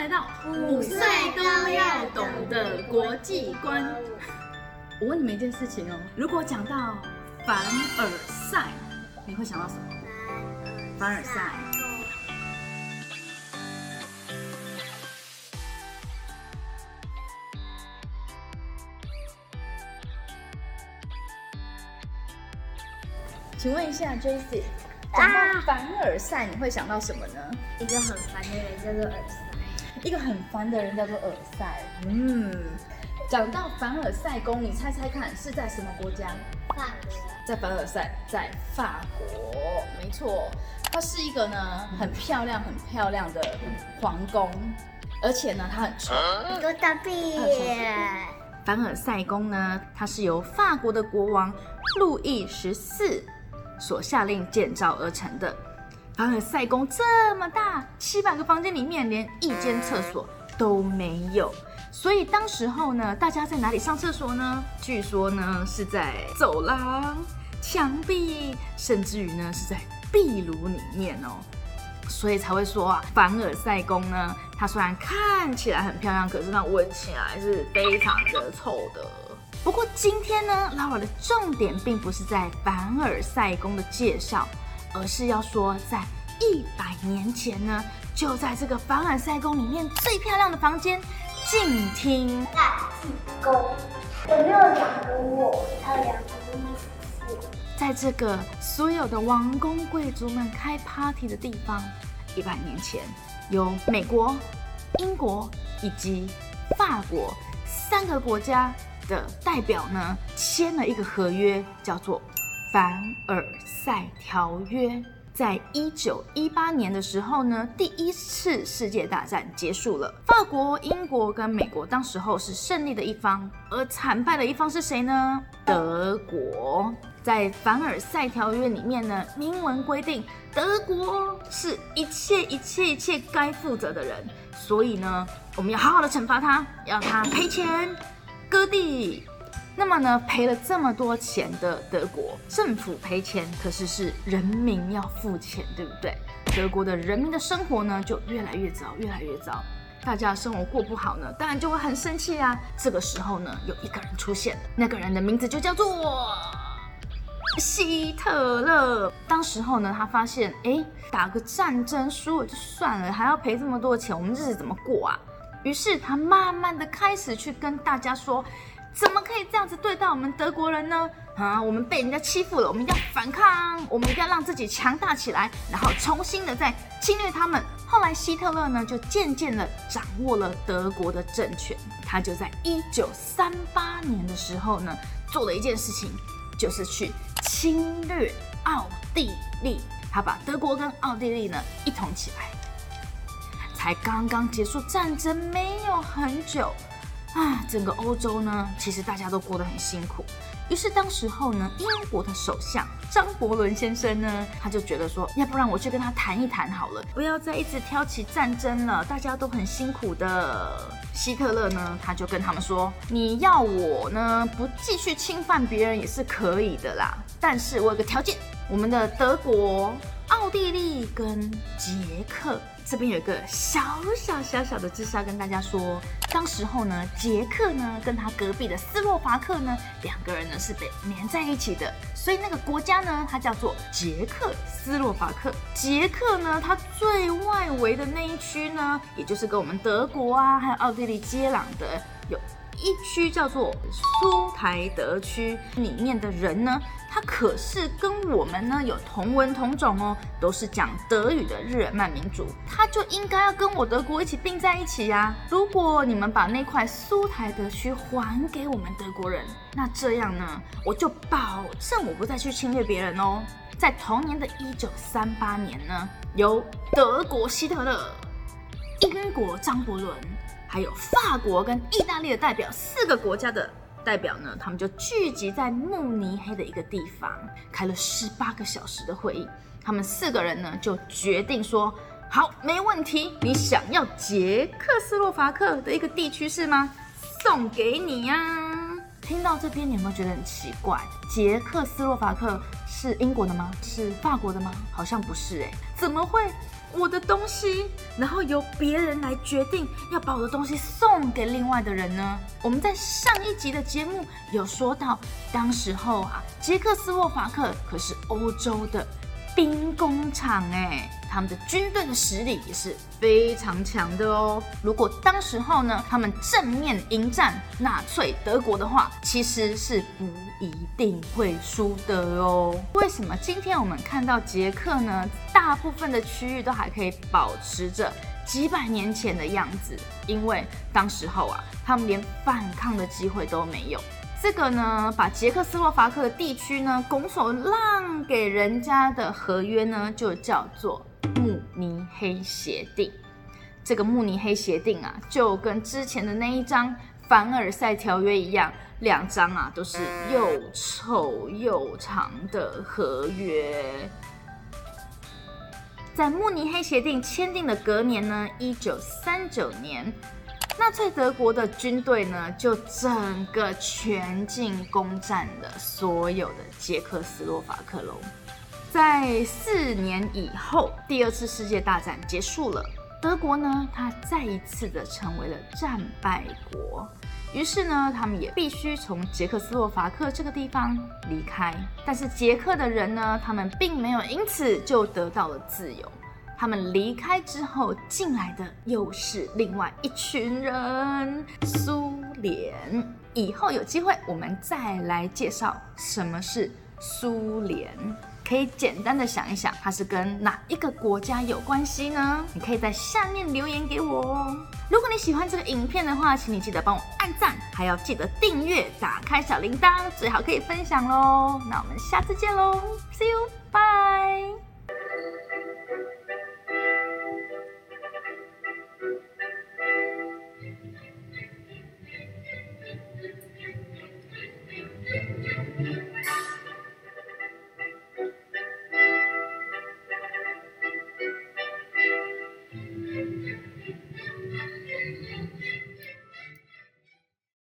来到五岁都要懂的国际观。我问你们一件事情哦，如果讲到凡尔赛，你会想到什么？凡尔赛。请问一下，Jesse，讲到凡尔赛，你会想到什么呢？一个很烦的人叫做尔赛。一个很烦的人叫做尔赛。嗯，讲到凡尔赛宫，你猜猜看是在什么国家？法国。在凡尔赛，在法国，没错。它是一个呢很漂亮、很漂亮的皇宫，而且呢它很丑。一个大屁。凡尔赛宫呢，它是由法国的国王路易十四所下令建造而成的。凡尔赛宫这么大，七百个房间里面连一间厕所都没有，所以当时候呢，大家在哪里上厕所呢？据说呢是在走廊、墙壁，甚至于呢是在壁炉里面哦，所以才会说啊，凡尔赛宫呢，它虽然看起来很漂亮，可是它闻起来是非常的臭的。不过今天呢，Lara 的重点并不是在凡尔赛宫的介绍。而是要说，在一百年前呢，就在这个凡尔赛宫里面最漂亮的房间——镜厅大祭宫，有没有两个我？还有两个你？在这个所有的王公贵族们开 party 的地方，一百年前，有美国、英国以及法国三个国家的代表呢，签了一个合约，叫做。凡尔赛条约在一九一八年的时候呢，第一次世界大战结束了。法国、英国跟美国当时候是胜利的一方，而惨败的一方是谁呢？德国。在凡尔赛条约里面呢，明文规定德国是一切一切一切该负责的人，所以呢，我们要好好的惩罚他，要他赔钱、割地。那么呢，赔了这么多钱的德国政府赔钱，可是是人民要付钱，对不对？德国的人民的生活呢，就越来越糟，越来越糟。大家生活过不好呢，当然就会很生气啊。这个时候呢，有一个人出现了，那个人的名字就叫做希特勒。当时候呢，他发现，哎，打个战争输了就算了，还要赔这么多钱，我们日子怎么过啊？于是他慢慢的开始去跟大家说。怎么可以这样子对待我们德国人呢？啊，我们被人家欺负了，我们一定要反抗，我们一定要让自己强大起来，然后重新的再侵略他们。后来希特勒呢，就渐渐的掌握了德国的政权。他就在一九三八年的时候呢，做了一件事情，就是去侵略奥地利。他把德国跟奥地利呢一统起来。才刚刚结束战争没有很久。啊，整个欧洲呢，其实大家都过得很辛苦。于是当时候呢，英国的首相张伯伦先生呢，他就觉得说，要不然我去跟他谈一谈好了，不要再一直挑起战争了，大家都很辛苦的。希特勒呢，他就跟他们说，你要我呢不继续侵犯别人也是可以的啦，但是我有个条件，我们的德国。奥地利跟捷克这边有一个小小小小的知识要跟大家说，当时候呢，捷克呢跟他隔壁的斯洛伐克呢，两个人呢是被连在一起的，所以那个国家呢，它叫做捷克斯洛伐克。捷克呢，它最外围的那一区呢，也就是跟我们德国啊还有奥地利接壤的，有一区叫做苏台德区，里面的人呢。他可是跟我们呢有同文同种哦，都是讲德语的日耳曼民族，他就应该要跟我德国一起并在一起呀。如果你们把那块苏台德区还给我们德国人，那这样呢，我就保证我不再去侵略别人哦。在同年的一九三八年呢，由德国希特勒、英国张伯伦，还有法国跟意大利的代表四个国家的。代表呢，他们就聚集在慕尼黑的一个地方，开了十八个小时的会议。他们四个人呢，就决定说：好，没问题，你想要捷克斯洛伐克的一个地区是吗？送给你呀、听到这边，你有没有觉得很奇怪？捷克斯洛伐克是英国的吗？是法国的吗？好像不是哎，怎么会我的东西，然后由别人来决定要把我的东西送给另外的人呢？我们在上一集的节目有说到，当时候啊，捷克斯洛伐克可是欧洲的兵工厂哎，他们的军队的实力也是非常强的哦。如果当时候呢，他们正面迎战纳粹德国的话，其实是不一定会输的哦。为什么今天我们看到捷克呢？大部分的区域都还可以保持着几百年前的样子，因为当时候啊，他们连反抗的机会都没有。这个呢，把捷克斯洛伐克的地区呢拱手让给人家的合约呢，就叫做慕尼黑协定。这个慕尼黑协定啊，就跟之前的那一张凡尔赛条约一样，两张啊都是又丑又长的合约。在慕尼黑协定签订的隔年呢，一九三九年。纳粹德国的军队呢，就整个全境攻占了所有的捷克斯洛伐克喽。在四年以后，第二次世界大战结束了，德国呢，它再一次的成为了战败国。于是呢，他们也必须从捷克斯洛伐克这个地方离开。但是捷克的人呢，他们并没有因此就得到了自由。他们离开之后，进来的又是另外一群人——苏联。以后有机会，我们再来介绍什么是苏联。可以简单的想一想，它是跟哪一个国家有关系呢？你可以在下面留言给我哦。如果你喜欢这个影片的话，请你记得帮我按赞，还要记得订阅、打开小铃铛，最好可以分享喽。那我们下次见喽，See you，bye。